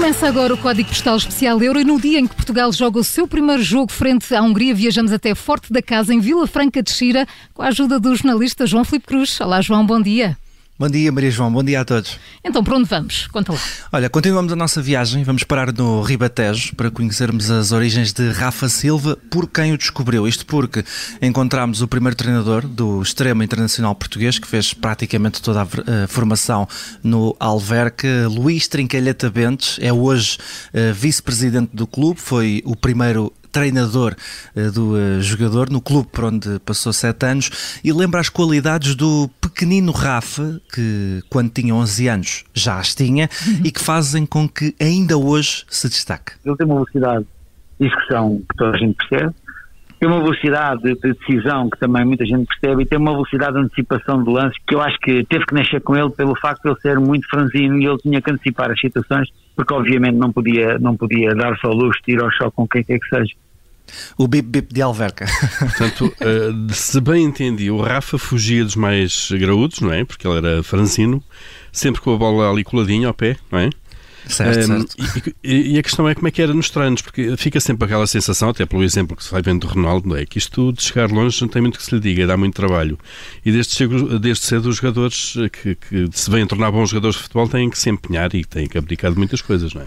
Começa agora o Código Postal Especial Euro e no dia em que Portugal joga o seu primeiro jogo frente à Hungria, viajamos até Forte da Casa, em Vila Franca de Xira, com a ajuda do jornalista João Filipe Cruz. Olá, João, bom dia. Bom dia, Maria João. Bom dia a todos. Então, para onde vamos? Conta lá. Olha, continuamos a nossa viagem. Vamos parar no Ribatejo para conhecermos as origens de Rafa Silva, por quem o descobriu. Isto porque encontramos o primeiro treinador do extremo internacional português, que fez praticamente toda a formação no Alverca, Luís Trincalheta Bentes. É hoje uh, vice-presidente do clube, foi o primeiro treinador uh, do uh, jogador no clube por onde passou sete anos e lembra as qualidades do pequenino Rafa, que quando tinha 11 anos já as tinha uhum. e que fazem com que ainda hoje se destaque. Ele tem uma velocidade de execução que toda a gente percebe, tem uma velocidade de decisão que também muita gente percebe e tem uma velocidade de antecipação de lance que eu acho que teve que nascer com ele pelo facto de ele ser muito franzino e ele tinha que antecipar as situações porque obviamente não podia, não podia dar-se ao luxo de ir ao choque com quem quer que seja. O bip-bip de Alverca. Portanto, uh, se bem entendi, o Rafa fugia dos mais graúdos, não é? Porque ele era franzino, sempre com a bola ali coladinha ao pé, não é? Certo, um, certo. E, e, a questão é como é que era nos treinos, porque fica sempre aquela sensação, até pelo exemplo que se vai vendo do Ronaldo, é que isto de chegar longe não tem muito que se lhe diga, dá muito trabalho. E desde cedo, desde cedo os jogadores que, que se vêm tornar bons jogadores de futebol têm que se empenhar e têm que abdicar de muitas coisas, não é?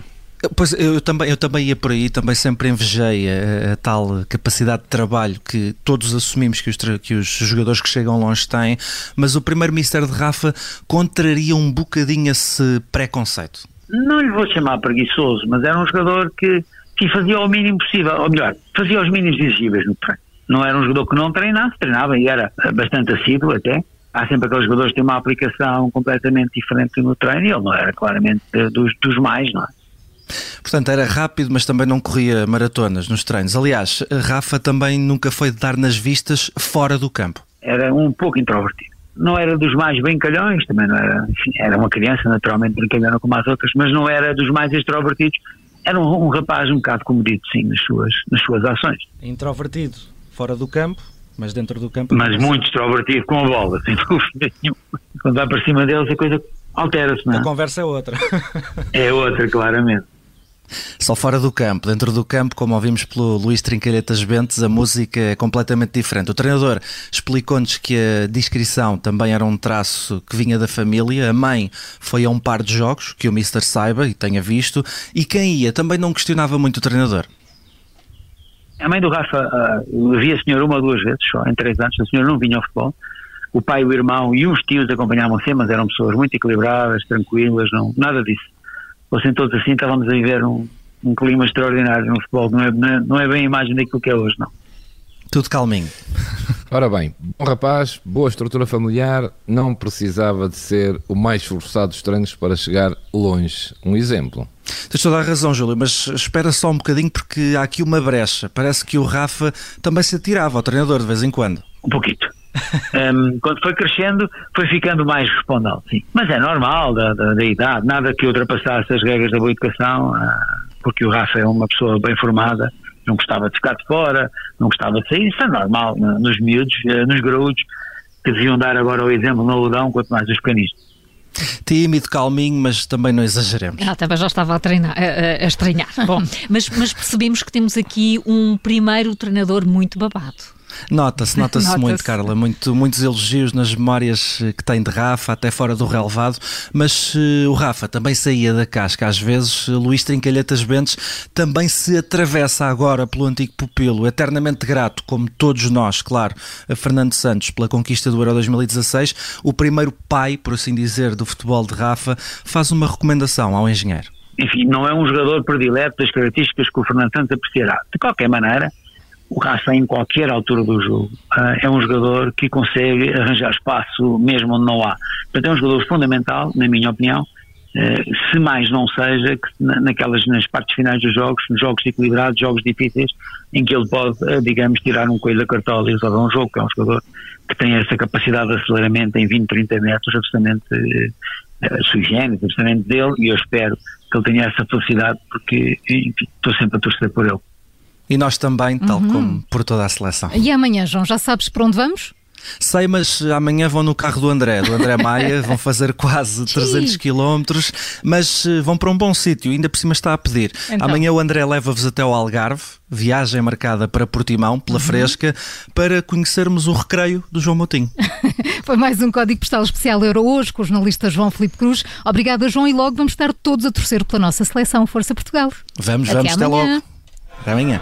Pois eu também, eu também ia por aí, também sempre invejei a, a, tal capacidade de trabalho que todos assumimos que os, que os jogadores que chegam longe têm, mas o primeiro Mister de Rafa contraria um bocadinho esse preconceito. Não lhe vou chamar preguiçoso, mas era um jogador que, que fazia o mínimo possível, ou melhor, fazia os mínimos exigíveis no treino. Não era um jogador que não treinasse, treinava e era bastante assíduo até. Há sempre aqueles jogadores que têm uma aplicação completamente diferente no treino e ele não era claramente dos, dos mais, não é? Portanto, era rápido, mas também não corria maratonas nos treinos. Aliás, Rafa também nunca foi de dar nas vistas fora do campo. Era um pouco introvertido. Não era dos mais brincalhões, também não era, enfim, era uma criança naturalmente brincalhona como as outras, mas não era dos mais extrovertidos. Era um, um rapaz um bocado comedido, sim, nas suas, nas suas ações. Introvertido fora do campo, mas dentro do campo. Mas muito extrovertido com a bola, sem dúvida nenhuma. Quando vai para cima deles a coisa altera-se, não é? A conversa é outra. é outra, claramente. Só fora do campo, dentro do campo, como ouvimos pelo Luís Trincalhetas Bentes, a música é completamente diferente. O treinador explicou-nos que a discrição também era um traço que vinha da família. A mãe foi a um par de jogos que o Mister saiba e tenha visto, e quem ia também não questionava muito o treinador. A mãe do Rafa, uh, via a senhora uma ou duas vezes só, em três anos, a senhora não vinha ao futebol. O pai, o irmão e uns tios acompanhavam sempre, mas eram pessoas muito equilibradas, tranquilas, não, nada disso fossem todos assim, estávamos a viver um, um clima extraordinário no futebol. Não é, não é bem a imagem daquilo que é hoje, não. Tudo calminho. Ora bem, bom rapaz, boa estrutura familiar, não precisava de ser o mais esforçado dos treinos para chegar longe. Um exemplo. Tens toda a razão, Júlio, mas espera só um bocadinho porque há aqui uma brecha. Parece que o Rafa também se atirava ao treinador de vez em quando. Um pouquinho um, quando foi crescendo, foi ficando mais respondão, sim. Mas é normal da, da, da idade, nada que ultrapassasse as regras da boa educação, uh, porque o Rafa é uma pessoa bem formada, não gostava de ficar de fora, não gostava de sair, isso é normal nos miúdos, uh, nos graúdos, que deviam dar agora o exemplo no aludão, quanto mais os pequeninos. Tímido, calminho, mas também não exageremos. Ah, também já estava a treinar, a, a estranhar. Bom, mas, mas percebemos que temos aqui um primeiro treinador muito babado. Nota-se, nota-se nota muito, Carla. Muito, muitos elogios nas memórias eh, que tem de Rafa, até fora do relevado. Mas uh, o Rafa também saía da casca. Às vezes, Luís Trincalhetas Bentes também se atravessa agora pelo antigo pupilo. Eternamente grato, como todos nós, claro, a Fernando Santos pela conquista do Euro 2016. O primeiro pai, por assim dizer, do futebol de Rafa, faz uma recomendação ao engenheiro. Enfim, não é um jogador predileto das características que o Fernando Santos apreciará. De qualquer maneira, o Rafa em qualquer altura do jogo uh, é um jogador que consegue arranjar espaço mesmo onde não há. Portanto, é um jogador fundamental, na minha opinião, uh, se mais não seja que naquelas nas partes finais dos jogos, jogos equilibrados, jogos difíceis, em que ele pode, uh, digamos, tirar um coelho da cartola e resolver um jogo, que é um jogador que tem essa capacidade de aceleramento em 20, 30 metros, absolutamente uh, sui generis, absolutamente dele, e eu espero que ele tenha essa felicidade, porque enfim, estou sempre a torcer por ele. E nós também, tal uhum. como por toda a seleção. E amanhã, João, já sabes para onde vamos? Sei, mas amanhã vão no carro do André, do André Maia, vão fazer quase 300 km, mas eh, vão para um bom sítio, ainda por cima está a pedir. Então. Amanhã o André leva-vos até ao Algarve, viagem marcada para Portimão, pela Uhum. Fresca, para conhecermos o recreio do João Moutinho. Foi mais um Código Postal Especial Euro hoje com o jornalista João Filipe Cruz. Obrigada, João, e logo vamos estar todos a torcer pela nossa seleção. Força Portugal. Vamos, Até vamos, até amanhã. logo. Até amanhã.